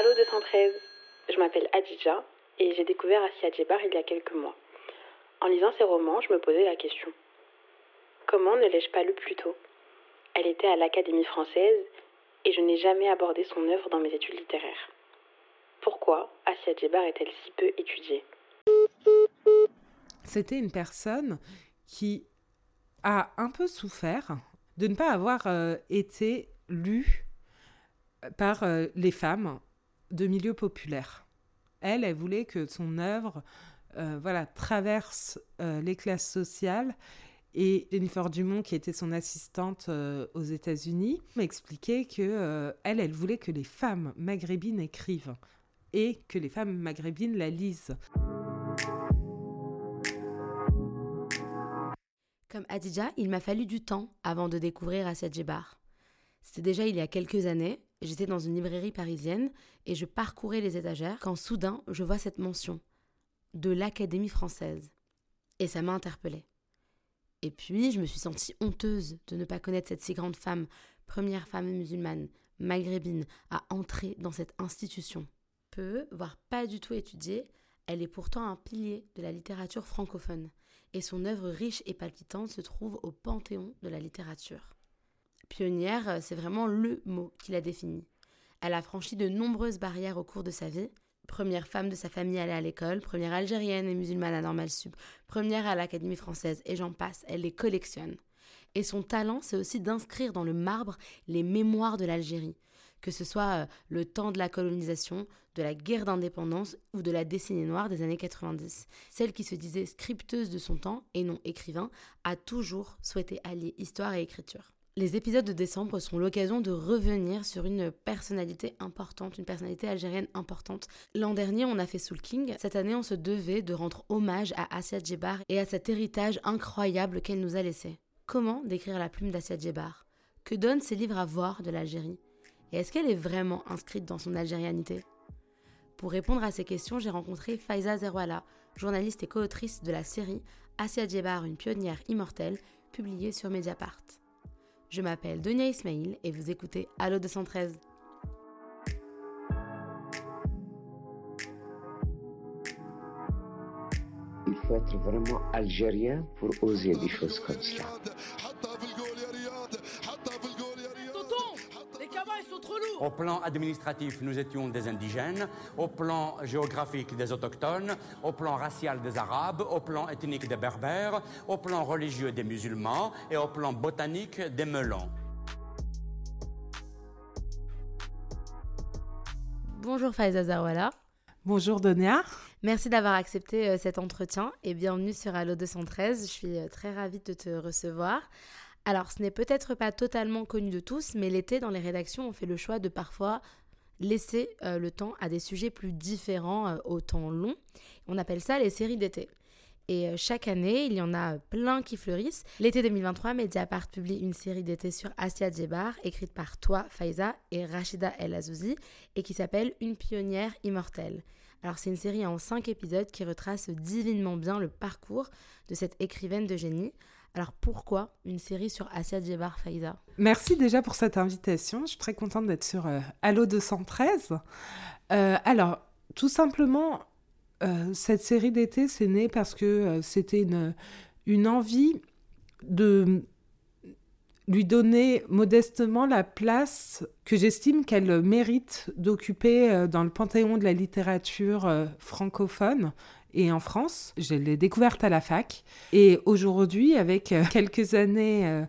Allo 213, je m'appelle Adija et j'ai découvert Asia Djebar il y a quelques mois. En lisant ses romans, je me posais la question. Comment ne l'ai-je pas lu plus tôt? Elle était à l'Académie française et je n'ai jamais abordé son œuvre dans mes études littéraires. Pourquoi Asia Djebar est-elle si peu étudiée? C'était une personne qui a un peu souffert de ne pas avoir euh, été lue par euh, les femmes de milieux populaires. Elle, elle voulait que son œuvre euh, voilà, traverse les classes sociales et Jennifer Dumont, qui était son assistante aux États-Unis, m'expliquait que elle, elle voulait que les femmes maghrébines écrivent et que les femmes maghrébines la lisent. Comme Adija, il m'a fallu du temps avant de découvrir Asia Djebar. C'était déjà il y a quelques années, j'étais dans une librairie parisienne et je parcourais les étagères quand soudain je vois cette mention de l'Académie française. Et ça m'a interpellée. Et puis je me suis sentie honteuse de ne pas connaître cette si grande femme, première femme musulmane, maghrébine, à entrer dans cette institution. Peu, voire pas du tout étudiée, elle est pourtant un pilier de la littérature francophone et son œuvre riche et palpitante se trouve au panthéon de la littérature. Pionnière, euh, c'est vraiment le mot qui la définit. Elle a franchi de nombreuses barrières au cours de sa vie. Première femme de sa famille à aller à l'école, première algérienne et musulmane à Normal Sup, première à l'Académie française, et j'en passe, elle les collectionne. Et son talent, c'est aussi d'inscrire dans le marbre les mémoires de l'Algérie, que ce soit euh, le temps de la colonisation, de la guerre d'indépendance ou de la décennie noire des années 90. Celle qui se disait scripteuse de son temps et non écrivain a toujours souhaité allier histoire et écriture. Les épisodes de décembre sont l'occasion de revenir sur une personnalité importante, une personnalité algérienne importante. L'an dernier, on a fait Soul King. Cette année, on se devait de rendre hommage à Assia Djebar et à cet héritage incroyable qu'elle nous a laissé. Comment décrire la plume d'Assia Djebar? Que donnent ses livres à voir de l'Algérie? Et est-ce qu'elle est vraiment inscrite dans son algérianité? Pour répondre à ces questions, j'ai rencontré Faiza Zerwala, journaliste et co-autrice de la série Asia Djebar, une pionnière immortelle, publiée sur Mediapart. Je m'appelle Donia Ismail et vous écoutez Allo 213. Il faut être vraiment algérien pour oser des choses comme cela. Au plan administratif, nous étions des indigènes. Au plan géographique, des autochtones. Au plan racial, des arabes. Au plan ethnique, des berbères. Au plan religieux, des musulmans. Et au plan botanique, des melons. Bonjour Faiza Zarwala. Bonjour Donia. Merci d'avoir accepté euh, cet entretien et bienvenue sur Allo 213. Je suis euh, très ravie de te recevoir. Alors, ce n'est peut-être pas totalement connu de tous, mais l'été, dans les rédactions, on fait le choix de parfois laisser euh, le temps à des sujets plus différents euh, au temps long. On appelle ça les séries d'été. Et euh, chaque année, il y en a plein qui fleurissent. L'été 2023, Mediapart publie une série d'été sur Asia Djebar, écrite par toi, Faiza, et Rachida El Azouzi, et qui s'appelle Une pionnière immortelle. Alors c'est une série en cinq épisodes qui retrace divinement bien le parcours de cette écrivaine de génie. Alors pourquoi une série sur Asia Djebar Faiza? Merci déjà pour cette invitation. Je suis très contente d'être sur euh, Allo 213. Euh, alors, tout simplement, euh, cette série d'été, c'est né parce que c'était une envie de lui donner modestement la place que j'estime qu'elle mérite d'occuper dans le panthéon de la littérature francophone et en France. Je l'ai découverte à la fac. Et aujourd'hui, avec euh, quelques années euh,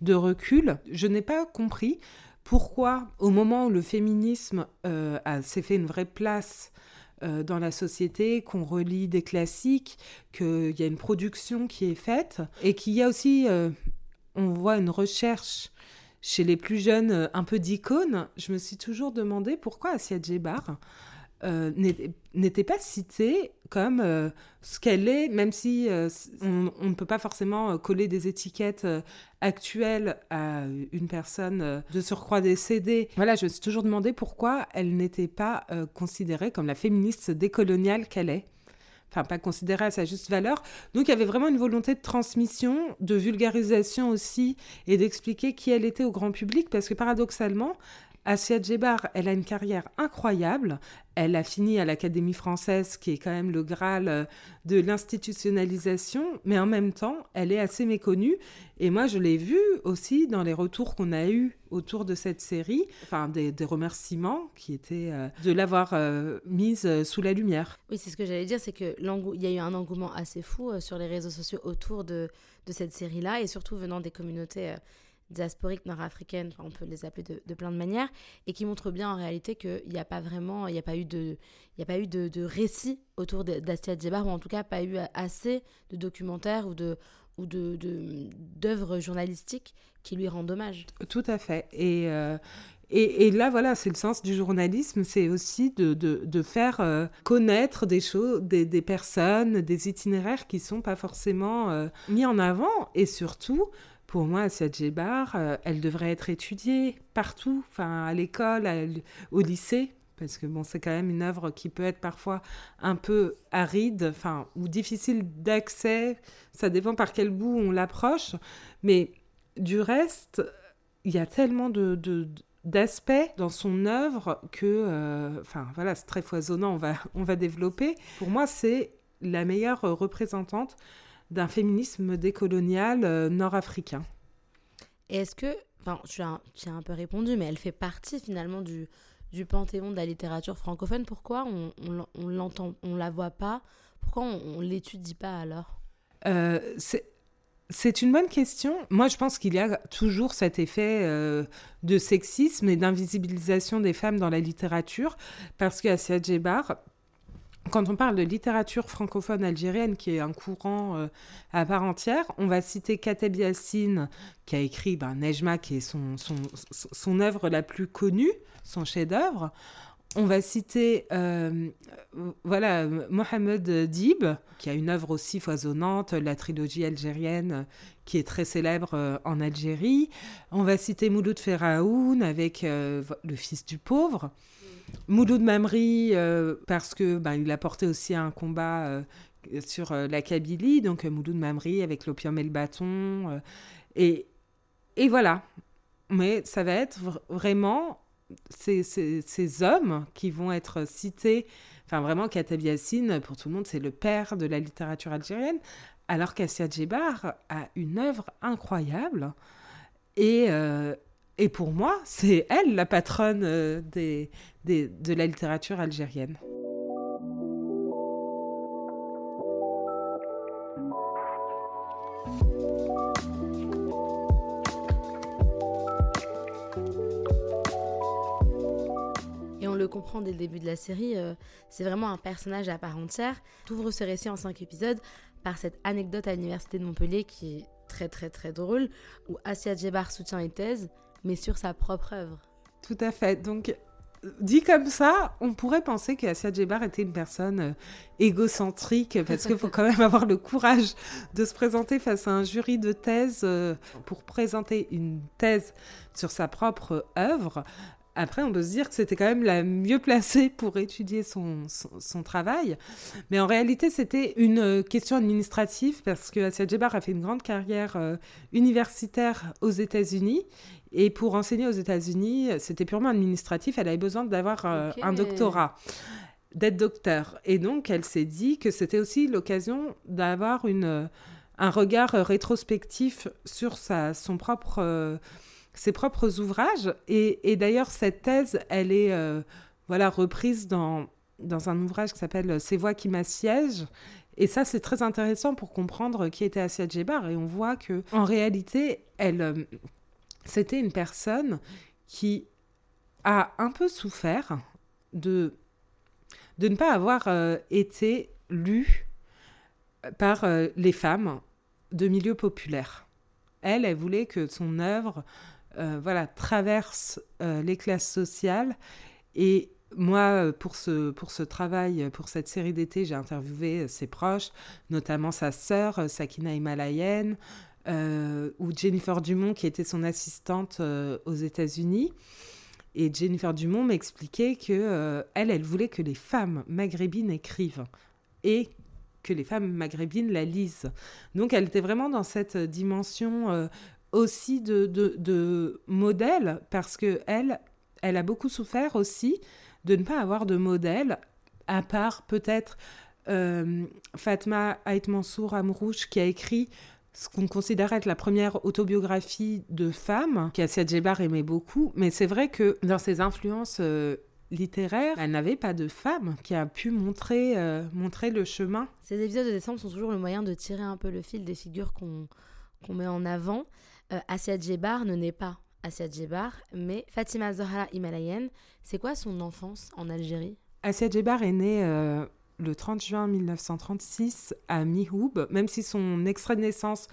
de recul, je n'ai pas compris pourquoi, au moment où le féminisme euh, s'est fait une vraie place dans la société, qu'on relit des classiques, qu'il y a une production qui est faite, et qu'il y a aussi, on voit une recherche chez les plus jeunes un peu d'icônes, je me suis toujours demandé pourquoi Asia Djebar euh, n'était pas citée comme euh, ce qu'elle est, même si euh, on, ne peut pas forcément coller des étiquettes actuelles à une personne de surcroît décédée. Voilà, je me suis toujours demandé pourquoi elle n'était pas considérée comme la féministe décoloniale qu'elle est. Enfin, pas considérée à sa juste valeur. Donc, il y avait vraiment une volonté de transmission, de vulgarisation aussi, et d'expliquer qui elle était au grand public, parce que paradoxalement, Asia Djebar, elle a une carrière incroyable. Elle a fini à l'Académie française, qui est quand même le graal euh, de l'institutionnalisation, mais en même temps, elle est assez méconnue. Et moi, je l'ai vue aussi dans les retours qu'on a eus autour de cette série, enfin des, remerciements qui étaient euh, de l'avoir euh, mise sous la lumière. Oui, c'est ce que j'allais dire, c'est qu'il y a eu un engouement assez fou sur les réseaux sociaux autour de, de cette série-là, et surtout venant des communautés diasporiques nord-africaines, on peut les appeler de, plein de manières, et qui montrent bien en réalité qu'il n'y a pas vraiment, il n'y a pas eu de, il a pas eu de, récit autour d'Astia Djebar, ou en tout cas pas eu assez de documentaires ou de ou de d'œuvres journalistiques qui lui rendent hommage. Tout à fait. Et, euh, et, et, là, voilà, c'est le sens du journalisme, c'est aussi de, de, faire euh, connaître des choses, des, des, personnes, des itinéraires qui ne sont pas forcément euh, mis en avant, et surtout pour moi, cette Djebar, euh, elle devrait être étudiée partout, enfin à l'école, au lycée, parce que bon, c'est quand même une œuvre qui peut être parfois un peu aride, enfin ou difficile d'accès. Ça dépend par quel bout on l'approche, mais du reste, il y a tellement de, d'aspects dans son œuvre que, euh, enfin voilà, c'est très foisonnant. On va on va développer. Pour moi, c'est la meilleure représentante d'un féminisme décolonial euh, nord-africain. Et est-ce que, enfin, tu as, un peu répondu, mais elle fait partie finalement du, du panthéon de la littérature francophone. Pourquoi on, on, l'entend, on la voit pas? Pourquoi on, ne l'étudie pas alors? Euh, c'est une bonne question. Moi, je pense qu'il y a toujours cet effet euh, de sexisme et d'invisibilisation des femmes dans la littérature, parce qu'Assia Djebar, quand on parle de littérature francophone algérienne, qui est un courant euh, à part entière, on va citer Kateb Yassine, qui a écrit ben, Nejma, qui est son, son, œuvre la plus connue, son chef-d'œuvre. On va citer euh, voilà, Mohamed Dib, qui a une œuvre aussi foisonnante, la trilogie algérienne, qui est très célèbre euh, en Algérie. On va citer Mouloud Feraoun avec Le Fils du pauvre. Mouloud Mamri, euh, parce que ben, il a porté aussi un combat euh, sur euh, la Kabylie, donc Mouloud Mamri avec l'opium et le bâton. et, et voilà. Mais ça va être vraiment ces, ces, ces, hommes qui vont être cités. Enfin, vraiment, Katab Yassine, pour tout le monde, c'est le père de la littérature algérienne. Alors qu'Assia Djebar a une œuvre incroyable. Et, et pour moi, c'est elle la patronne euh, des, des, de la littérature algérienne. Et on le comprend dès le début de la série, euh, c'est vraiment un personnage à part entière. T'ouvres ce récit en cinq épisodes par cette anecdote à l'université de Montpellier qui est très très très drôle, où Assia Djebar soutient les thèses mais sur sa propre œuvre. Tout à fait. Donc, dit comme ça, on pourrait penser qu'Assia Djebar était une personne euh, égocentrique, parce qu'il faut quand même avoir le courage de se présenter face à un jury de thèse euh, pour présenter une thèse sur sa propre œuvre. Après, on peut se dire que c'était quand même la mieux placée pour étudier son, son, travail. Mais en réalité, c'était une euh, question administrative parce que Assia Djebar a fait une grande carrière universitaire aux États-Unis et pour enseigner aux États-Unis, c'était purement administratif. Elle avait besoin d'avoir euh, un doctorat, d'être docteur. Et donc, elle s'est dit que c'était aussi l'occasion d'avoir une, un regard rétrospectif sur sa, son propre, euh, ses propres ouvrages. Et, et d'ailleurs, cette thèse, elle est euh, voilà, reprise dans, dans un ouvrage qui s'appelle Ces voix qui m'assiègent. Et ça, c'est très intéressant pour comprendre qui était Assia Djebar. Et on voit que, en réalité, elle, c'était une personne qui a un peu souffert de, ne pas avoir euh, été lue par euh, les femmes de milieux populaires. Elle, elle voulait que son œuvre euh, voilà, traverse les classes sociales. Et moi, pour ce, pour ce travail, pour cette série d'été, j'ai interviewé ses proches, notamment sa sœur, Sakina Himalayen, euh, ou Jennifer Dumont, qui était son assistante euh, aux États-Unis. Et Jennifer Dumont m'expliquait que euh, elle, elle voulait que les femmes maghrébines écrivent et que les femmes maghrébines la lisent. Donc elle était vraiment dans cette dimension aussi de, de, de, modèle parce que elle, elle a beaucoup souffert aussi de ne pas avoir de modèle, à part peut-être euh, Fatma Ait Mansour Amrouche qui a écrit ce qu'on considère être la première autobiographie de femme, qu'Assia Djebar aimait beaucoup. Mais c'est vrai que dans ses influences euh, littéraires, elle n'avait pas de femme qui a pu montrer, euh, montrer le chemin. Ces épisodes de décembre sont toujours le moyen de tirer un peu le fil des figures qu'on met en avant. Euh, Assia Djebar ne naît pas Assia Djebar, mais Fatima Zahra Himalayen, c'est quoi son enfance en Algérie? Assia Djebar est née le 30 juin 1936 à Mihoub, même si son extrait de naissance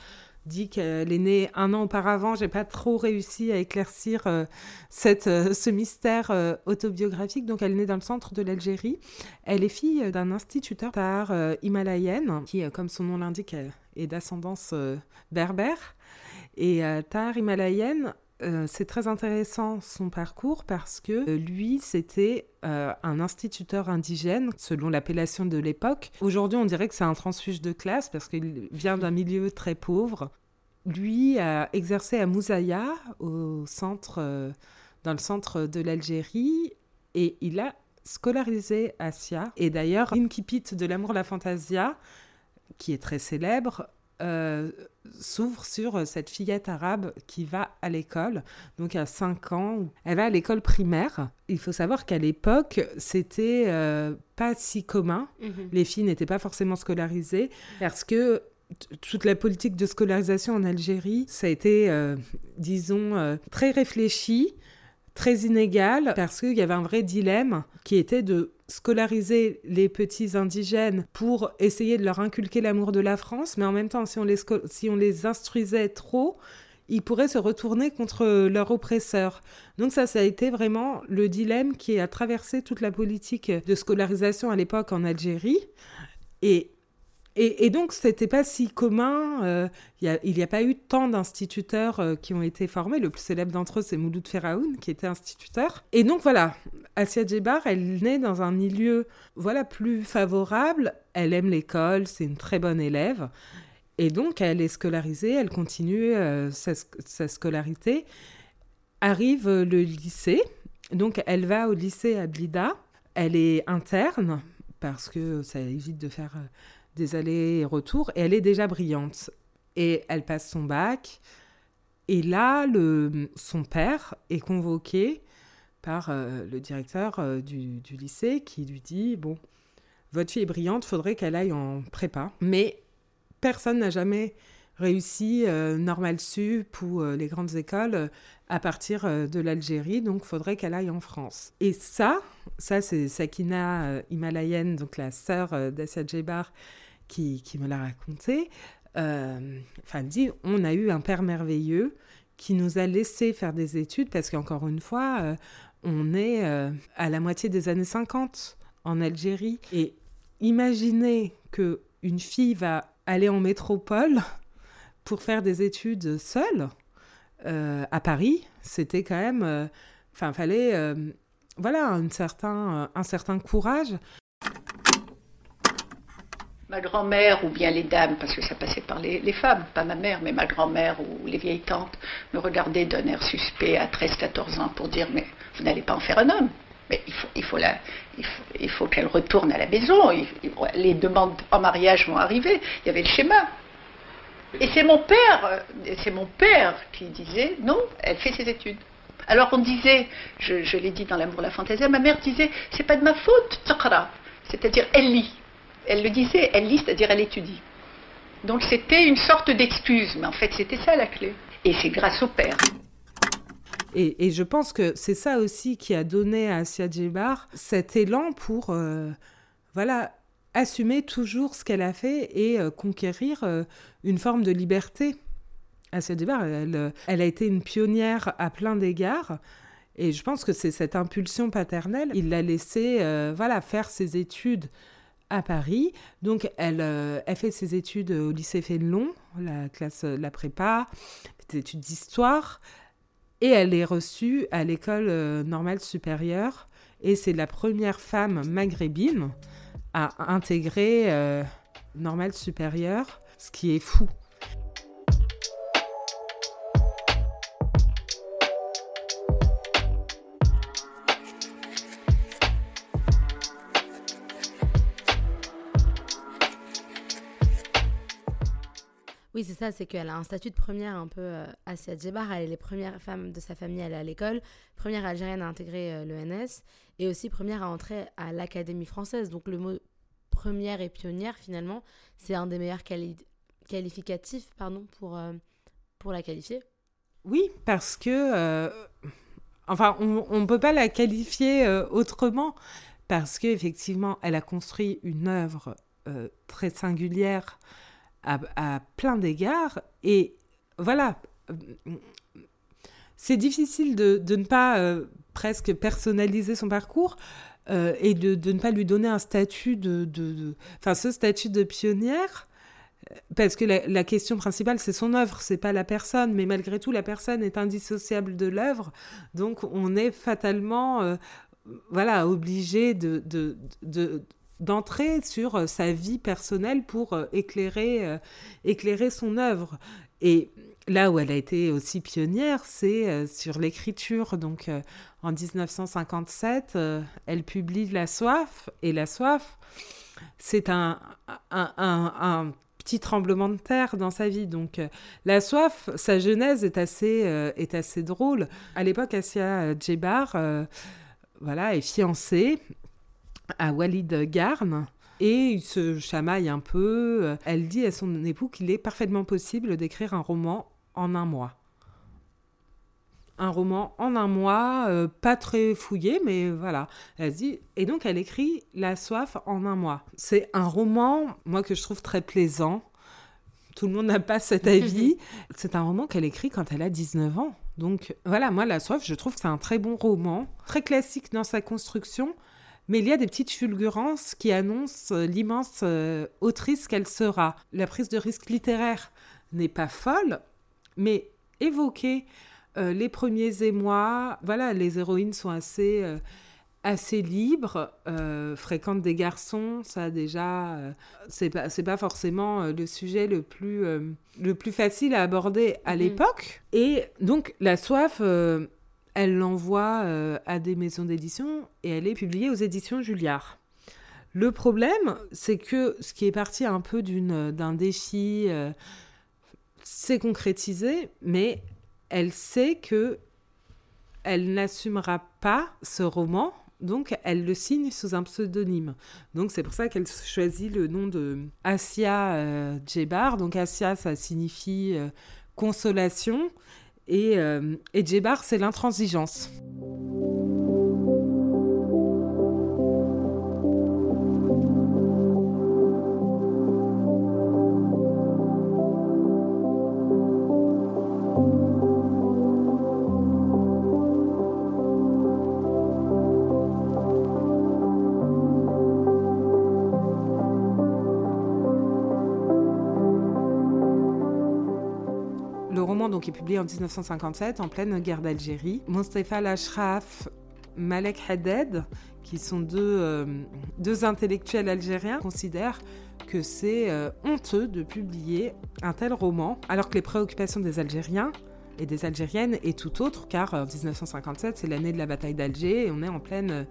dit qu'elle est née un an auparavant. J'ai pas trop réussi à éclaircir euh, cette, euh, ce mystère euh, autobiographique. Donc, elle est née dans le centre de l'Algérie. Elle est fille d'un instituteur par himalayenne, qui, comme son nom l'indique, est d'ascendance berbère. Et Tar himalayenne euh, c'est très intéressant son parcours parce que euh, lui, c'était euh, un instituteur indigène, selon l'appellation de l'époque. Aujourd'hui, on dirait que c'est un transfuge de classe parce qu'il vient d'un milieu très pauvre. Lui a exercé à Mouzaya, au centre, dans le centre de l'Algérie, et il a scolarisé Asia. Et d'ailleurs, Inkipit de l'amour la fantasia, qui est très célèbre, euh, s'ouvre sur cette fillette arabe qui va à l'école, donc à 5 ans. Elle va à l'école primaire. Il faut savoir qu'à l'époque, c'était euh, pas si commun. Mhm. Les filles n'étaient pas forcément scolarisées parce que toute la politique de scolarisation en Algérie, ça a été, euh, disons, très réfléchi, très inégal, parce qu'il y avait un vrai dilemme qui était de scolariser les petits indigènes pour essayer de leur inculquer l'amour de la France, mais en même temps, si on les, si on les instruisait trop, ils pourraient se retourner contre leur oppresseur. Donc ça, ça a été vraiment le dilemme qui a traversé toute la politique de scolarisation à l'époque en Algérie. Et et, donc, c'était pas si commun. Euh, il n'y a, pas eu tant d'instituteurs euh, qui ont été formés. Le plus célèbre d'entre eux, c'est Mouloud Feraoun, qui était instituteur. Et donc, voilà, Asia Djebar, elle naît dans un milieu voilà, plus favorable. Elle aime l'école, c'est une très bonne élève. Et donc, elle est scolarisée, elle continue euh, sa, sa, scolarité. Arrive le lycée. Donc, elle va au lycée à Blida. Elle est interne, parce que ça évite de faire des allers et retours, et elle est déjà brillante. Et elle passe son bac, et là, le, son père est convoqué par euh, le directeur euh, du, du, lycée qui lui dit, bon, votre fille est brillante, faudrait qu'elle aille en prépa. Mais personne n'a jamais réussi euh, Normal Sup ou les grandes écoles à partir de l'Algérie, donc faudrait qu'elle aille en France. Et ça, ça c'est Sakina Himalayenne, donc la sœur d'Assia Djebar, qui, me l'a raconté, euh, enfin, dit on a eu un père merveilleux qui nous a laissé faire des études parce qu'encore une fois, euh, on est euh, à la moitié des années 50 en Algérie. Et imaginez que une fille va aller en métropole pour faire des études seule à Paris, c'était quand même, enfin, fallait, voilà, un certain, un certain courage. Ma grand-mère ou bien les dames, parce que ça passait par les, femmes, pas ma mère, mais ma grand-mère ou les vieilles tantes, me regardaient d'un air suspect à 13-14 ans pour dire Mais vous n'allez pas en faire un homme. Mais il faut, qu'elle retourne à la maison. les demandes en mariage vont arriver. Il y avait le schéma. Et c'est mon père, c'est mon père qui disait non, elle fait ses études. Alors on disait, je, l'ai dit dans l'amour la fantaisie, ma mère disait c'est pas de ma faute, c'est-à-dire elle lit elle le disait, elle lit, c'est-à-dire elle étudie. Donc c'était une sorte d'excuse, mais en fait c'était ça la clé. Et c'est grâce au père. Et, je pense que c'est ça aussi qui a donné à Asia Djebar cet élan pour, euh, voilà, assumer toujours ce qu'elle a fait et euh, conquérir euh, une forme de liberté. Asia Djebar, elle, elle a été une pionnière à plein d'égards. Et je pense que c'est cette impulsion paternelle. Il l'a laissé voilà, faire ses études à Paris. Donc, elle, euh, elle fait ses études au lycée Fénelon, la classe, la prépa, des études d'histoire. Et elle est reçue à l'école euh, normale supérieure. Et c'est la première femme maghrébine à intégrer euh, normale supérieure, ce qui est fou. Oui, c'est ça, c'est qu'elle a un statut de première un peu euh, Asia Djebar. Elle est les premières femmes de sa famille à aller à l'école, première algérienne à intégrer euh, l'ENS et aussi première à entrer à l'Académie française. Donc le mot première et pionnière, finalement, c'est un des meilleurs qualificatifs pardon, pour, euh, pour la qualifier. Oui, parce que, enfin, on ne peut pas la qualifier autrement, parce qu'effectivement, elle a construit une œuvre très singulière à, plein d'égards. Et voilà, c'est difficile de, de, ne pas euh, presque personnaliser son parcours euh, et de, de, ne pas lui donner un statut de... Enfin, ce statut de pionnière, parce que la, question principale, c'est son œuvre, c'est pas la personne, mais malgré tout, la personne est indissociable de l'œuvre, donc on est fatalement... Euh, voilà, obligé de, de, de, d'entrer sur euh, sa vie personnelle pour euh, éclairer, euh, éclairer son œuvre. Et là où elle a été aussi pionnière, c'est sur l'écriture. Donc en 1957, elle publie La Soif. Et La Soif, c'est un, un, petit tremblement de terre dans sa vie. Donc La Soif, sa genèse est assez, est assez drôle. À l'époque, Assia Djebar voilà, est fiancée à Walid Garn. Et il se chamaille un peu. Elle dit à son époux qu'il est parfaitement possible d'écrire un roman en un mois. Un roman en un mois, euh, pas très fouillé, mais voilà. Elle dit, et donc elle écrit La soif en un mois. C'est un roman, moi, que je trouve très plaisant. Tout le monde n'a pas cet avis. c'est un roman qu'elle écrit quand elle a 19 ans. Donc voilà, moi, La soif, je trouve que c'est un très bon roman, très classique dans sa construction, mais il y a des petites fulgurances qui annoncent euh, l'immense euh, autrice qu'elle sera. La prise de risque littéraire n'est pas folle, mais évoquer euh, les premiers émois, voilà, les héroïnes sont assez, assez libres, fréquentent des garçons, ça déjà, c'est pas, pas forcément le sujet le plus, le plus facile à aborder à mmh. l'époque. Et donc la soif elle l'envoie euh, à des maisons d'édition et elle est publiée aux éditions Julliard. Le problème, c'est que ce qui est parti un peu d'un défi euh, s'est concrétisé, mais elle sait que elle n'assumera pas ce roman, donc elle le signe sous un pseudonyme. Donc c'est pour ça qu'elle choisit le nom de Asia euh, Djebar. Donc Asia, ça signifie consolation et, euh, Djebar, c'est l'intransigeance. Qui est publié en 1957, en pleine guerre d'Algérie. Mostefa Lashraf, Malek Haddad, qui sont deux, euh, deux intellectuels algériens, considèrent que c'est euh, honteux de publier un tel roman, alors que les préoccupations des Algériens et des Algériennes est tout autre, car en 1957, c'est l'année de la bataille d'Alger et on est en pleine euh,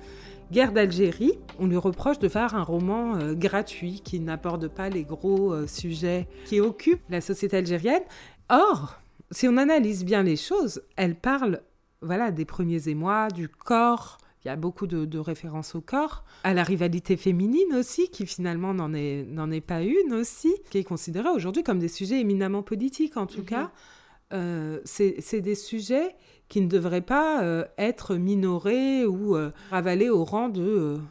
guerre d'Algérie. On lui reproche de faire un roman gratuit qui n'aborde pas les gros sujets qui occupent la société algérienne. Or, si on analyse bien les choses, elle parle voilà, des premiers émois, du corps. Il y a beaucoup de, références au corps, à la rivalité féminine aussi, qui finalement n'en est, n'en est pas une aussi, qui est considérée aujourd'hui comme des sujets éminemment politiques en tout mhm. cas. Euh, c'est des sujets qui ne devraient pas euh, être minorés ou euh, ravalés au rang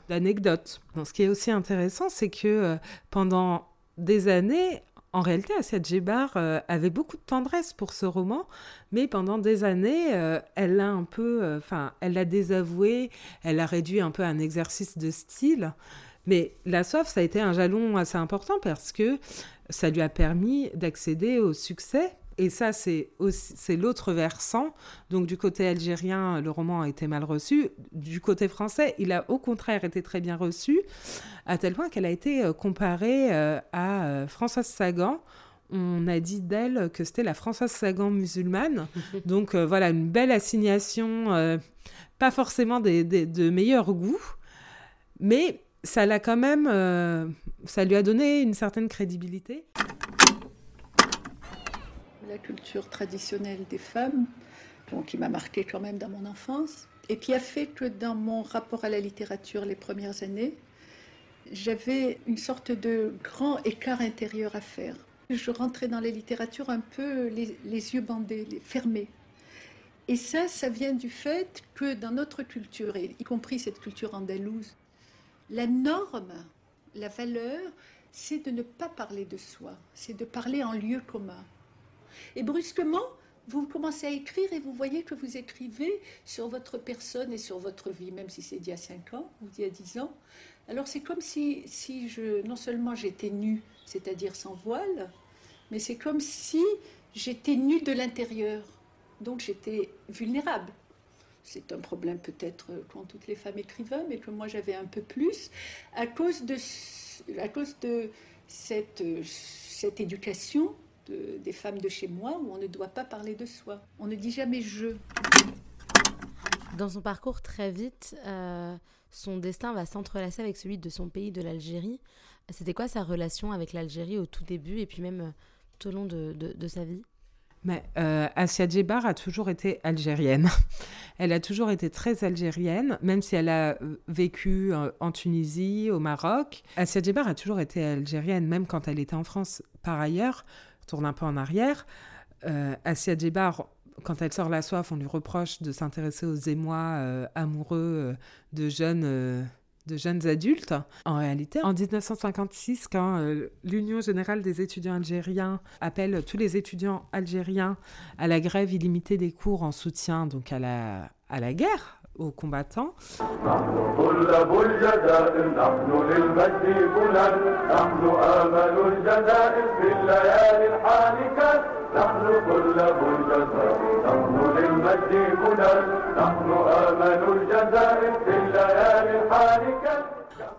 d'anecdotes. ce qui est aussi intéressant, c'est que pendant des années, en réalité, Assia Djebar euh, avait beaucoup de tendresse pour ce roman, mais pendant des années, euh, elle l'a un peu, euh, enfin, elle l'a désavoué, elle l'a réduit un peu à un exercice de style. Mais La Soif, ça a été un jalon assez important parce que ça lui a permis d'accéder au succès et ça, c'est l'autre versant. Donc, du côté algérien, le roman a été mal reçu. Du côté français, il a au contraire été très bien reçu, à tel point qu'elle a été euh, comparée euh, à euh, Françoise Sagan. On a dit d'elle que c'était la Françoise Sagan musulmane. Donc, voilà, une belle assignation, pas forcément de meilleur goût, mais ça l'a quand même, ça lui a donné une certaine crédibilité. La culture traditionnelle des femmes, donc qui m'a marqué quand même dans mon enfance, et qui a fait que dans mon rapport à la littérature les premières années, j'avais une sorte de grand écart intérieur à faire. Je rentrais dans la littérature un peu les, yeux bandés, les, fermés. Et ça, ça vient du fait que dans notre culture, y compris cette culture andalouse, la norme, la valeur, c'est de ne pas parler de soi, c'est de parler en lieu commun. Et brusquement, vous commencez à écrire et vous voyez que vous écrivez sur votre personne et sur votre vie, même si c'est d'il y a 5 ans ou d'il y a 10 ans. Alors c'est comme si, si je, non seulement j'étais nue, c'est-à-dire sans voile, mais c'est comme si j'étais nue de l'intérieur. Donc j'étais vulnérable. C'est un problème peut-être quand toutes les femmes écrivaient, mais que moi j'avais un peu plus, à cause de, à cause de cette, cette éducation des femmes de chez moi où on ne doit pas parler de soi. On ne dit jamais je. Dans son parcours, très vite, euh, son destin va s'entrelacer avec celui de son pays, de l'Algérie. C'était quoi sa relation avec l'Algérie au tout début et puis même euh, tout au long de, de, sa vie? Mais euh, Asia Djebar a toujours été algérienne. Elle a toujours été très algérienne, même si elle a vécu en Tunisie, au Maroc. Asia Djebar a toujours été algérienne, même quand elle était en France. Par ailleurs, tourne un peu en arrière. Euh, Asia quand elle sort La Soif, on lui reproche de s'intéresser aux émois euh, amoureux euh, de jeunes euh, de jeunes adultes. En réalité, en 1956, quand l'Union générale des étudiants algériens appelle tous les étudiants algériens à la grève illimitée des cours en soutien donc à la, à la guerre, aux combattants.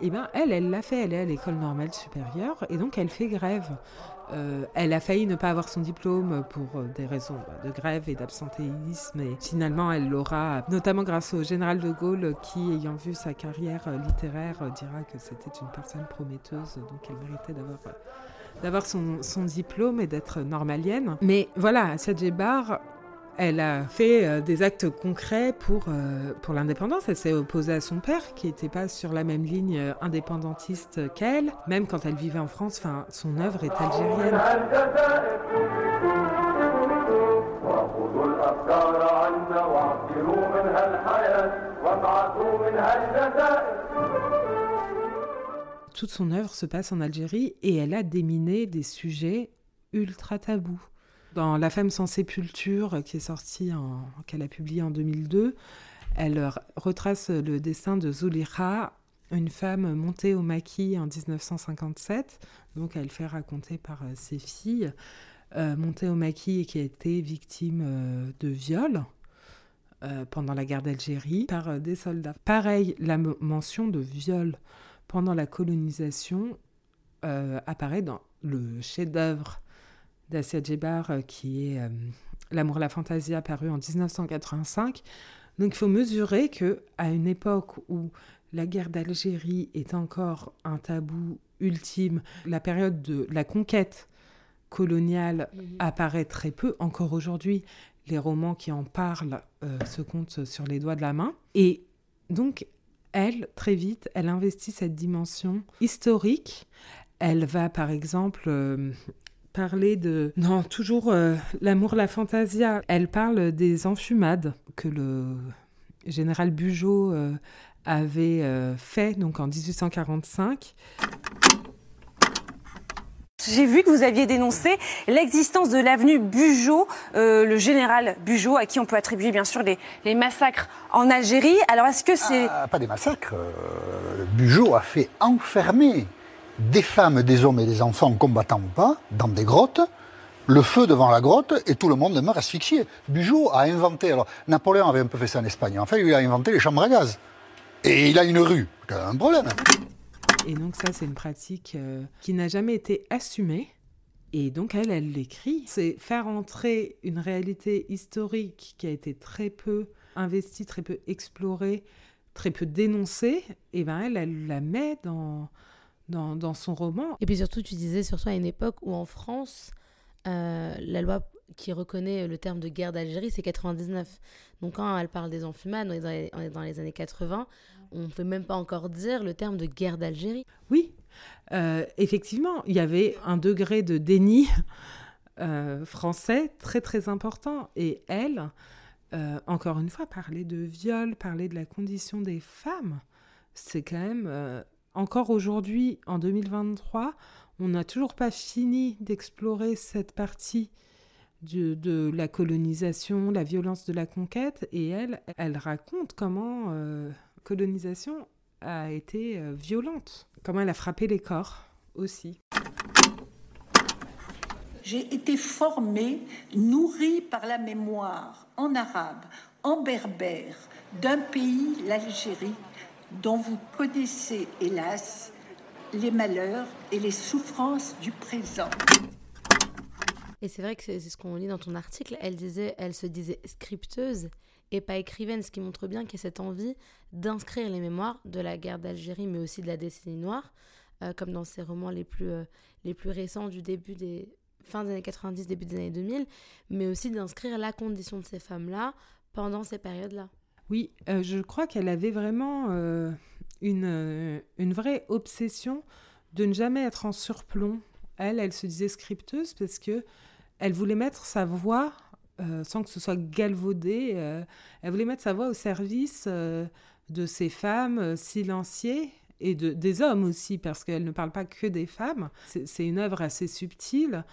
Eh bien, elle, elle l'a fait, elle est à l'école normale supérieure, et donc elle fait grève. Euh, elle a failli ne pas avoir son diplôme pour euh, des raisons bah, de grève et d'absentéisme. Et finalement, elle l'aura, notamment grâce au général de Gaulle, qui, ayant vu sa carrière euh, littéraire, dira que c'était une personne prometteuse, donc elle méritait d'avoir d'avoir son, diplôme et d'être normalienne. Mais voilà, Sadje Bar, elle a fait euh, des actes concrets pour, euh, pour l'indépendance. Elle s'est opposée à son père, qui n'était pas sur la même ligne euh, indépendantiste qu'elle. Même quand elle vivait en France, son œuvre est algérienne. Toute son œuvre se passe en Algérie et elle a déminé des sujets ultra tabous. Dans La femme sans sépulture, qui est sortie, qu'elle a publié en 2002, elle retrace le destin de Zulira, une femme montée au maquis en 1957. Donc elle fait raconter par euh, ses filles, euh, montée au maquis et qui a été victime euh, de viol. pendant la guerre d'Algérie par des soldats. Pareil, la mention de viol pendant la colonisation apparaît dans le chef-d'œuvre d'Assia Djebar, euh, qui est euh, L'amour, la fantaisie, apparu en 1985. Donc il faut mesurer que à une époque où la guerre d'Algérie est encore un tabou ultime, la période de la conquête coloniale apparaît très peu. Encore aujourd'hui, les romans qui en parlent euh, se comptent sur les doigts de la main. Et donc, elle, très vite, elle investit cette dimension historique. Elle va, par exemple, parler de... Non, toujours euh, l'amour, la fantasia. Elle parle des enfumades que le général Bugeaud euh, avait euh, fait donc en 1845. J'ai vu que vous aviez dénoncé l'existence de l'avenue Bugeaud, le général Bugeaud, à qui on peut attribuer bien sûr les, massacres en Algérie. Alors est-ce que c'est... Ah, pas des massacres. Bugeaud a fait enfermer des femmes, des hommes et des enfants combattant ou pas, dans des grottes, le feu devant la grotte et tout le monde meurt asphyxié. Bugeaud a inventé, alors Napoléon avait un peu fait ça en Espagne, en fait il a inventé les chambres à gaz. Et il a une rue, un problème. Et donc ça c'est une pratique euh, qui n'a jamais été assumée. Et donc elle, elle l'écrit. C'est faire entrer une réalité historique qui a été très peu investie, très peu explorée, très peu dénoncée. Et ben elle, elle la met dans dans, son roman. Et puis surtout, tu disais surtout à une époque où en France, euh, la loi qui reconnaît le terme de guerre d'Algérie, c'est 99. Donc quand elle parle des enfumades, on est dans les, on est dans les années 80, on ne peut même pas encore dire le terme de guerre d'Algérie. Oui, euh, effectivement, il y avait un degré de déni euh, français très très important. Et elle, euh, encore une fois, parler de viol, parler de la condition des femmes, c'est quand même, encore aujourd'hui, en 2023, on n'a toujours pas fini d'explorer cette partie de, la colonisation, la violence de la conquête. Et elle, elle raconte comment colonisation a été violente, comment elle a frappé les corps aussi. J'ai été formée, nourrie par la mémoire en arabe, en berbère, d'un pays, l'Algérie, dont vous connaissez, hélas, les malheurs et les souffrances du présent. Et c'est vrai que c'est ce qu'on lit dans ton article. Elle disait, elle se disait scripteuse et pas écrivaine, ce qui montre bien qu'il y a cette envie d'inscrire les mémoires de la guerre d'Algérie, mais aussi de la décennie noire, euh, comme dans ses romans les plus, euh, les plus récents du début des fin des années 90, début des années 2000, mais aussi d'inscrire la condition de ces femmes-là pendant ces périodes-là. Oui, euh, je crois qu'elle avait vraiment une, une vraie obsession de ne jamais être en surplomb. Elle, elle se disait scripteuse parce que elle voulait mettre sa voix sans que ce soit galvaudé. elle voulait mettre sa voix au service de ces femmes silenciées et de, des hommes aussi, parce qu'elle ne parle pas que des femmes. C'est une œuvre assez subtile.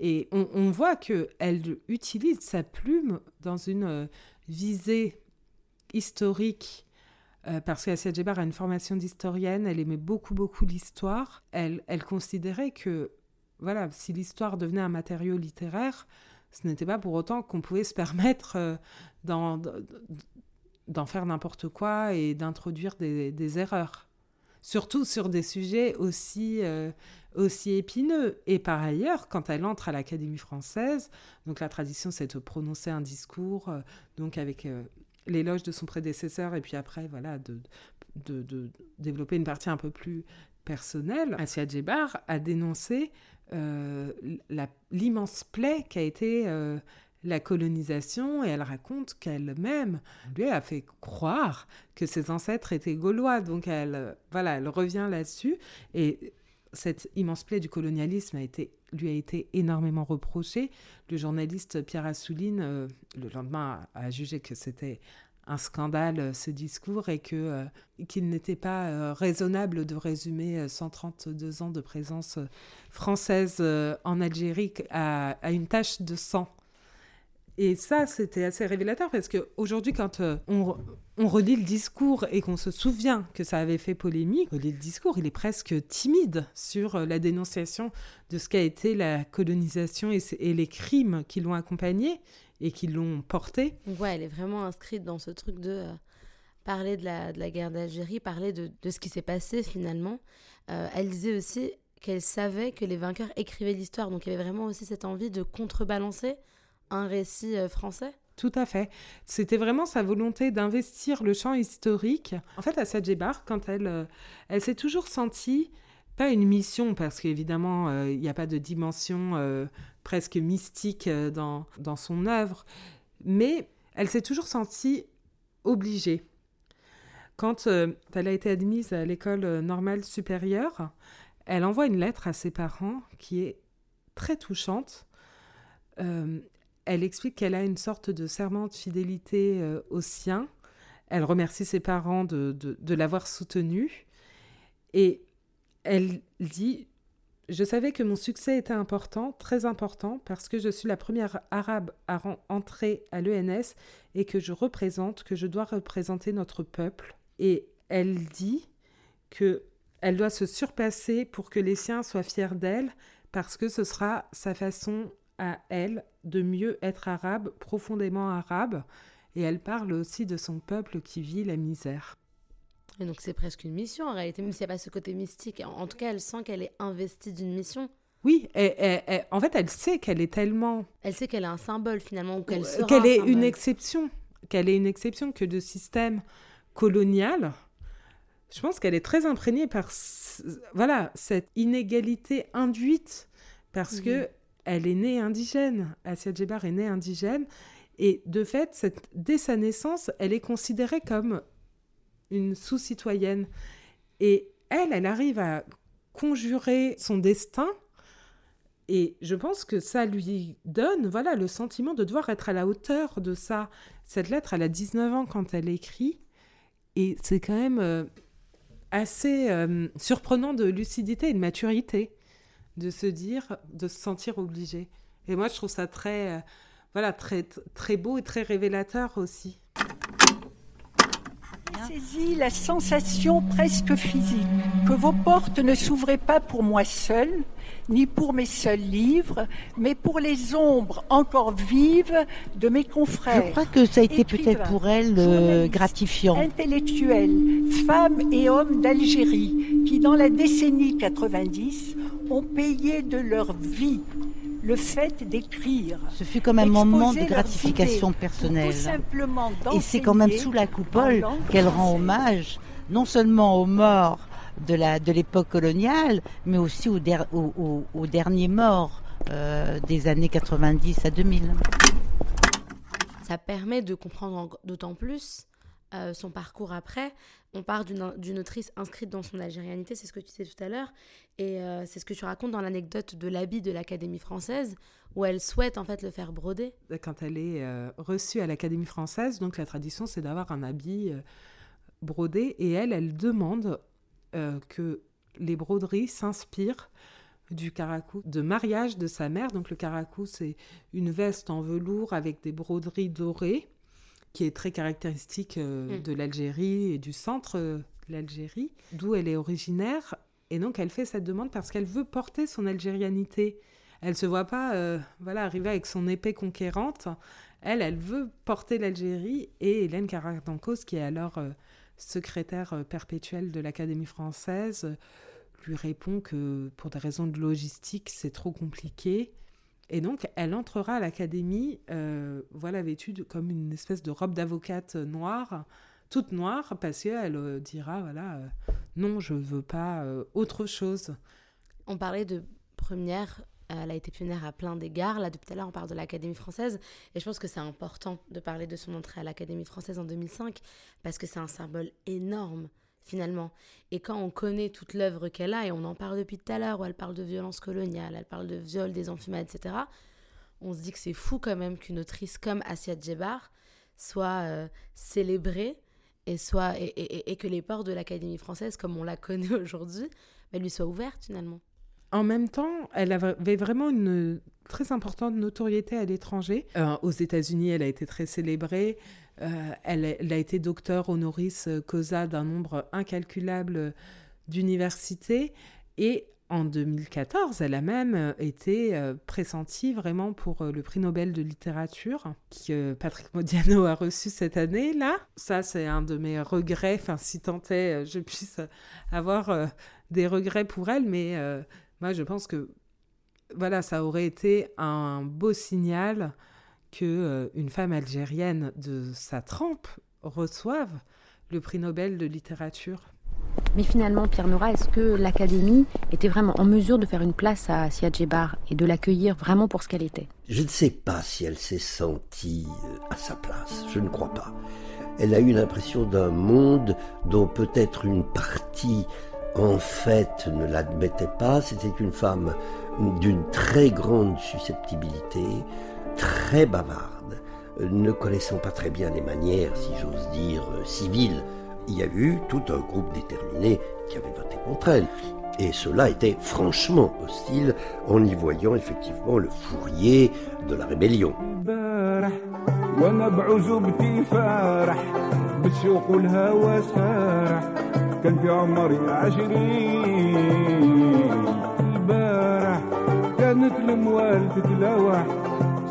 Et on, voit qu'elle utilise sa plume dans une euh, visée historique, euh, parce qu'Assia Djebar a une formation d'historienne, elle aimait beaucoup, beaucoup l'histoire. Elle, elle considérait que, voilà, si l'histoire devenait un matériau littéraire, ce n'était pas pour autant qu'on pouvait se permettre euh, d'en faire n'importe quoi et d'introduire des, des erreurs surtout sur des sujets aussi, euh, aussi épineux. Et par ailleurs, quand elle entre à l'Académie française, donc la tradition, c'est de prononcer un discours, euh, donc avec l'éloge de son prédécesseur, et puis après, voilà, de, de, développer une partie un peu plus personnelle. Assia Djebar a dénoncé l'immense plaie qui a été la colonisation et elle raconte qu'elle-même lui a fait croire que ses ancêtres étaient gaulois. Donc elle, voilà, elle revient là-dessus et cette immense plaie du colonialisme a été, lui a été énormément reprochée. Le journaliste Pierre Assouline, euh, le lendemain, a, jugé que c'était un scandale euh, ce discours et que euh, qu'il n'était pas raisonnable de résumer 132 ans de présence française en Algérie à, à, une tache de sang. Et ça, c'était assez révélateur parce qu'aujourd'hui, quand euh, on, on, relit le discours et qu'on se souvient que ça avait fait polémique, le discours, il est presque timide sur euh, la dénonciation de ce qu'a été la colonisation et, et les crimes qui l'ont accompagnée et qui l'ont portée. Ouais, elle est vraiment inscrite dans ce truc de euh, parler de la, de la guerre d'Algérie, parler de, de, ce qui s'est passé finalement. elle disait aussi qu'elle savait que les vainqueurs écrivaient l'histoire, donc il y avait vraiment aussi cette envie de contrebalancer un récit euh, français? Tout à fait. C'était vraiment sa volonté d'investir le champ historique. En fait, à Djebar, quand elle, euh, elle s'est toujours sentie, pas une mission, parce qu'évidemment, euh, il n'y a pas de dimension presque mystique dans, dans son œuvre, mais elle s'est toujours sentie obligée. Quand elle a été admise à l'école normale supérieure, elle envoie une lettre à ses parents qui est très touchante elle explique qu'elle a une sorte de serment de fidélité euh, au sien. Elle remercie ses parents de, de, l'avoir soutenue. Et elle dit Je savais que mon succès était important, très important, parce que je suis la première arabe à entrer à l'ENS et que je représente, que je dois représenter notre peuple. Et elle dit que elle doit se surpasser pour que les siens soient fiers d'elle, parce que ce sera sa façon à elle de mieux être arabe, profondément arabe, et elle parle aussi de son peuple qui vit la misère. Et donc c'est presque une mission en réalité, même s'il n'y a pas ce côté mystique. En tout cas, elle sent qu'elle est investie d'une mission. Oui, et, en fait, elle sait qu'elle est tellement... Elle sait qu'elle est un symbole finalement, ou qu'elle sera Qu'elle est une exception, qu'elle est une exception, que de système colonial, je pense qu'elle est très imprégnée par voilà, cette inégalité induite, parce que elle est née indigène. Assia Djebar est née indigène. Et de fait, dès sa naissance, elle est considérée comme une sous-citoyenne. Et elle, elle arrive à conjurer son destin. Et je pense que ça lui donne voilà, le sentiment de devoir être à la hauteur de ça. Cette lettre, elle a 19 ans quand elle écrit. Et c'est quand même euh, assez euh, surprenant de lucidité et de maturité de se dire, de se sentir obligé. Et moi, je trouve ça très, euh, voilà, très, très beau et très révélateur aussi. Saisis la sensation presque physique que vos portes ne s'ouvraient pas pour moi seul, ni pour mes seuls livres, mais pour les ombres encore vives de mes confrères. Je crois que ça a été peut-être pour elle euh, gratifiant. Intellectuels, femmes et hommes d'Algérie qui, dans la décennie 90, ont payé de leur vie le fait d'écrire. Ce fut comme un moment de gratification personnelle. Et c'est quand même sous la coupole qu'elle rend hommage non seulement aux morts de la de l'époque coloniale, mais aussi aux, derniers morts euh, des années 90 à 2000. Ça permet de comprendre d'autant plus euh, son parcours après. On part d'une autrice inscrite dans son algérianité, c'est ce que tu disais tout à l'heure, et euh, c'est ce que tu racontes dans l'anecdote de l'habit de l'Académie française, où elle souhaite en fait le faire broder. Quand elle est euh, reçue à l'Académie française, donc la tradition c'est d'avoir un habit brodé, et elle, elle demande que les broderies s'inspirent du caracou de mariage de sa mère. Donc le caracou, c'est une veste en velours avec des broderies dorées qui est très caractéristique euh, mm. de l'Algérie et du centre euh, de l'Algérie, d'où elle est originaire. Et donc, elle fait cette demande parce qu'elle veut porter son algérianité. Elle se voit pas, euh, voilà, arriver avec son épée conquérante. Elle, elle veut porter l'Algérie. Et Hélène Carrère-Dancos, qui est alors secrétaire perpétuelle de l'Académie française, lui répond que pour des raisons de logistique, c'est trop compliqué et donc, elle entrera à l'académie, euh, voilà, vêtue comme une espèce de robe d'avocate noire, toute noire, parce qu'elle euh, dira, voilà, euh, non, je veux pas autre chose. On parlait de première, elle a été pionnière à plein d'égards. Là, depuis tout à l'heure, on parle de l'Académie française. Et je pense que c'est important de parler de son entrée à l'Académie française en 2005, parce que c'est un symbole énorme finalement. Et quand on connaît toute l'œuvre qu'elle a, et on en parle depuis tout à l'heure, où elle parle de violence coloniale, elle parle de viol des enfumades, etc., on se dit que c'est fou quand même qu'une autrice comme Assia Djebar soit euh, célébrée et, soit, et, que les portes de l'Académie française, comme on la connaît aujourd'hui, bah, lui soient ouvertes finalement. En même temps, elle avait vraiment une très importante notoriété à l'étranger. Euh, aux États-Unis, elle a été très célébrée. Euh, elle, a été docteur honoris causa d'un nombre incalculable d'universités. Et en 2014, elle a même été euh, pressentie vraiment pour euh, le prix Nobel de littérature que Patrick Modiano a reçu cette année-là. Ça, c'est un de mes regrets, enfin, si tant est, je puisse avoir des regrets pour elle, mais moi, je pense que voilà, ça aurait été un beau signal que euh, une femme algérienne de sa trempe reçoive le prix Nobel de littérature. Mais finalement, Pierre Nora, est-ce que l'Académie était vraiment en mesure de faire une place à Sia Djebar et de l'accueillir vraiment pour ce qu'elle était? Je ne sais pas si elle s'est sentie euh, à sa place, je ne crois pas. Elle a eu l'impression d'un monde dont peut-être une partie, en fait, ne l'admettait pas. C'était une femme d'une très grande susceptibilité, très bavarde, ne connaissant pas très bien les manières, si j'ose dire, euh, civiles. Il y a eu tout un groupe déterminé qui avait voté contre elle. Et cela était franchement hostile en y voyant effectivement le fourrier de la rébellion.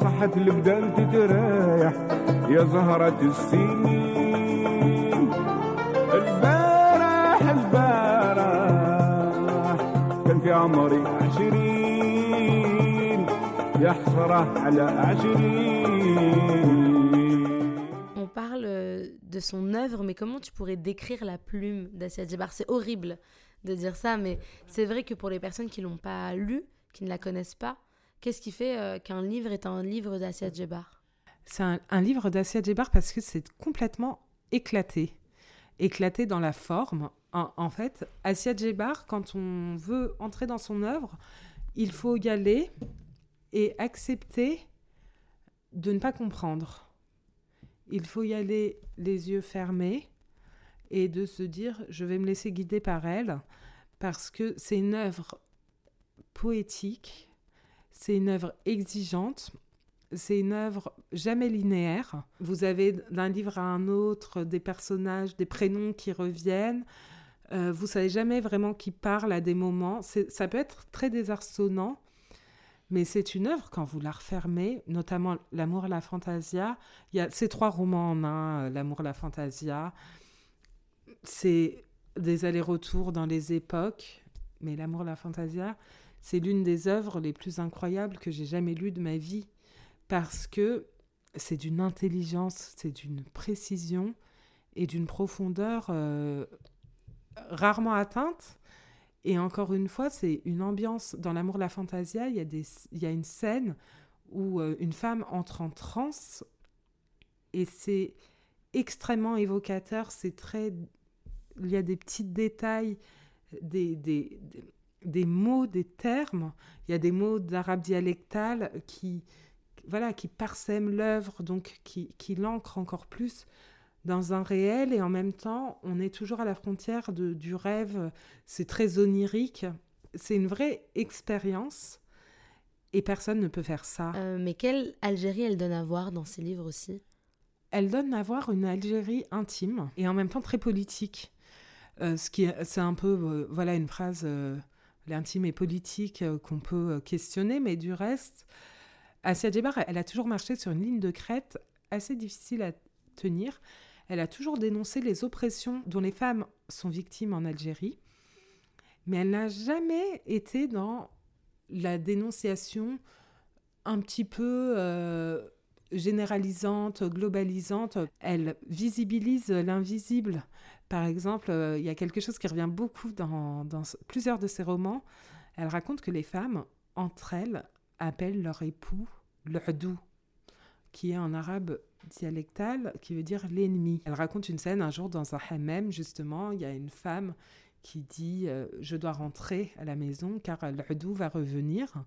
صحت البدان تتريح يا زهرة السنين البارح البارح كان في عمري عشرين يا حسرة على عشرين On parle de son œuvre, mais comment tu pourrais décrire la plume d'Assia Djebar C'est horrible de dire ça, mais c'est vrai que pour les personnes qui l'ont pas lu, qui ne la connaissent pas, Qu'est-ce qui fait qu'un livre est un livre d'Assia Djebar C'est un, livre d'Assia Djebar parce que c'est complètement éclaté. Éclaté dans la forme. En, fait, Assia Djebar, quand on veut entrer dans son œuvre, il faut y aller et accepter de ne pas comprendre. Il faut y aller les yeux fermés et de se dire je vais me laisser guider par elle parce que c'est une œuvre poétique, c'est une œuvre exigeante, c'est une œuvre jamais linéaire. Vous avez d'un livre à un autre des personnages, des prénoms qui reviennent. Euh, vous savez jamais vraiment qui parle à des moments. Ça peut être très désarçonnant, mais c'est une œuvre quand vous la refermez, notamment L'amour, la fantasia. Il y a ces trois romans en un, euh, L'amour, la fantasia. C'est des allers-retours dans les époques, mais L'amour, la fantasia, c'est l'une des œuvres les plus incroyables que j'ai jamais lues de ma vie parce que c'est d'une intelligence, c'est d'une précision et d'une profondeur euh, rarement atteinte. Et encore une fois, c'est une ambiance. Dans L'amour, la fantasia, il y, a des, une scène où euh, une femme entre en transe et c'est extrêmement évocateur. C'est très. Il y a des petits détails, des, mots, des termes. Il y a des mots d'arabe dialectal qui, voilà, qui parsèment l'œuvre, donc qui, qui l'ancrent encore plus dans un réel et en même temps, on est toujours à la frontière de, du rêve. C'est très onirique. C'est une vraie expérience et personne ne peut faire ça. Euh, mais quelle Algérie elle donne à voir dans ses livres aussi? Elle donne à voir une Algérie intime et en même temps très politique. Euh, ce qui c'est un peu euh, voilà une phrase l'intime et politique qu'on peut questionner, mais du reste, Assia Djebar, elle a toujours marché sur une ligne de crête assez difficile à tenir. Elle a toujours dénoncé les oppressions dont les femmes sont victimes en Algérie, mais elle n'a jamais été dans la dénonciation un petit peu euh, généralisante, globalisante. Elle visibilise l'invisible. Par exemple, euh, il y a quelque chose qui revient beaucoup dans, plusieurs de ses romans. Elle raconte que les femmes, entre elles, appellent leur époux le qui est en arabe dialectal qui veut dire l'ennemi. Elle raconte une scène un jour dans un hammam, justement, il y a une femme qui dit euh, Je dois rentrer à la maison car l'udou va revenir.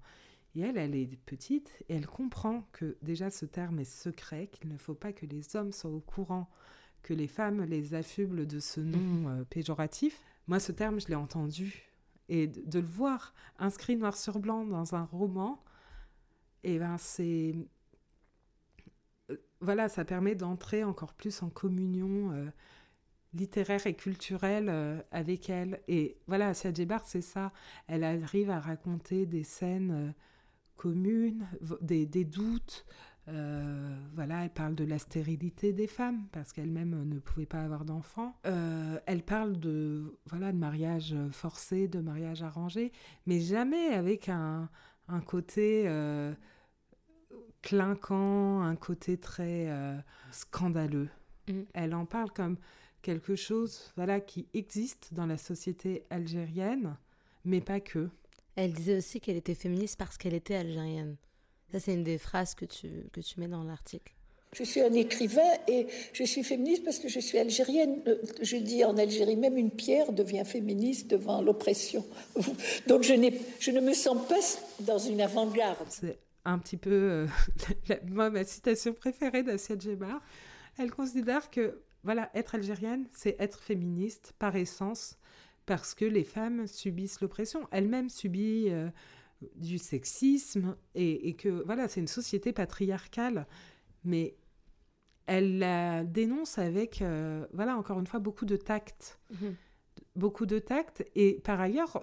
Et elle, elle est petite et elle comprend que déjà ce terme est secret, qu'il ne faut pas que les hommes soient au courant que les femmes les affublent de ce nom euh, péjoratif. Moi, ce terme, je l'ai entendu. Et de, le voir inscrit noir sur blanc dans un roman, et eh ben c'est voilà, ça permet d'entrer encore plus en communion euh, littéraire et culturelle euh, avec elle. Et voilà, Sia Djebar, c'est ça. Elle arrive à raconter des scènes euh, communes, des, doutes. Voilà, elle parle de la stérilité des femmes parce qu'elle-même ne pouvait pas avoir d'enfants. elle parle de voilà de mariage forcé, de mariage arrangé, mais jamais avec un, un côté clinquant, un côté très euh, scandaleux. Mm. Elle en parle comme quelque chose voilà, qui existe dans la société algérienne, mais pas que. Elle disait aussi qu'elle était féministe parce qu'elle était algérienne. Ça, c'est une des phrases que tu, que tu mets dans l'article. Je suis un écrivain et je suis féministe parce que je suis algérienne. Euh, je dis en Algérie, même une pierre devient féministe devant l'oppression. Donc je, je ne me sens pas dans une avant-garde un petit peu euh, moi, ma citation préférée d'Assia Djebar. Elle considère que voilà, être algérienne, c'est être féministe par essence, parce que les femmes subissent l'oppression. Elle-même subit euh, du sexisme et, que voilà, c'est une société patriarcale, mais elle la dénonce avec euh, voilà encore une fois beaucoup de tact, mhm. beaucoup de tact et par ailleurs,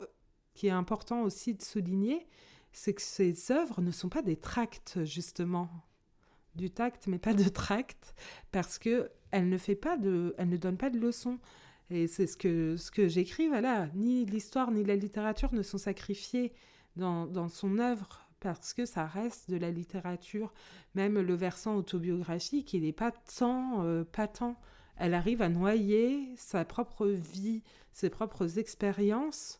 qui est important aussi de souligner, c'est que ces œuvres ne sont pas des tracts, justement. Du tact, mais pas de tract, parce que elle ne fait pas de, elle ne donne pas de leçons. Et c'est ce que, ce que j'écris, voilà. Ni l'histoire ni la littérature ne sont sacrifiés dans, dans son œuvre, parce que ça reste de la littérature. Même le versant autobiographique, il n'est pas tant euh, patent. Elle arrive à noyer sa propre vie, ses propres expériences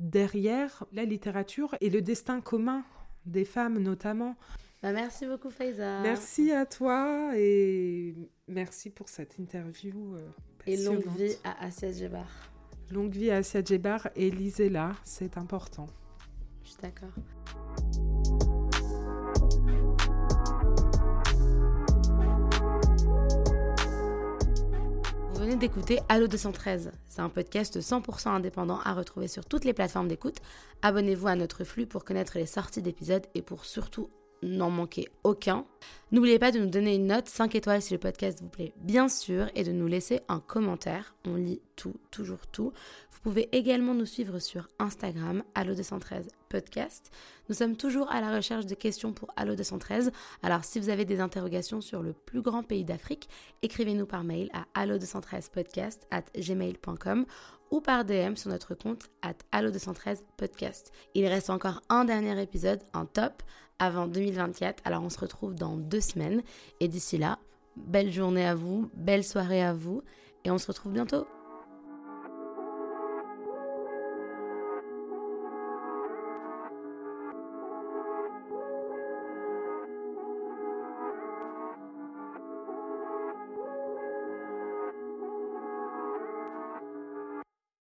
derrière la littérature et le destin commun des femmes notamment. Bah, merci beaucoup Faiza. Merci à toi et merci pour cette interview. Euh, et longue vie à Asia Djebar. Longue vie à Asia Djebar et lisez-la, c'est important. D'accord. Vous venez d'écouter Allo 213. C'est un podcast 100% indépendant à retrouver sur toutes les plateformes d'écoute. Abonnez-vous à notre flux pour connaître les sorties d'épisodes et pour surtout n'en manquer aucun. N'oubliez pas de nous donner une note 5 étoiles si le podcast vous plaît, bien sûr, et de nous laisser un commentaire. On lit tout, toujours tout. Vous pouvez également nous suivre sur Instagram, Allo213 Podcast. Nous sommes toujours à la recherche de questions pour Allo213. Alors, si vous avez des interrogations sur le plus grand pays d'Afrique, écrivez-nous par mail à allo213podcast at gmail.com ou par DM sur notre compte at allo213 podcast. Il reste encore un dernier épisode, un top, avant 2024. Alors on se retrouve dans deux semaines. Et d'ici là, belle journée à vous, belle soirée à vous. Et on se retrouve bientôt.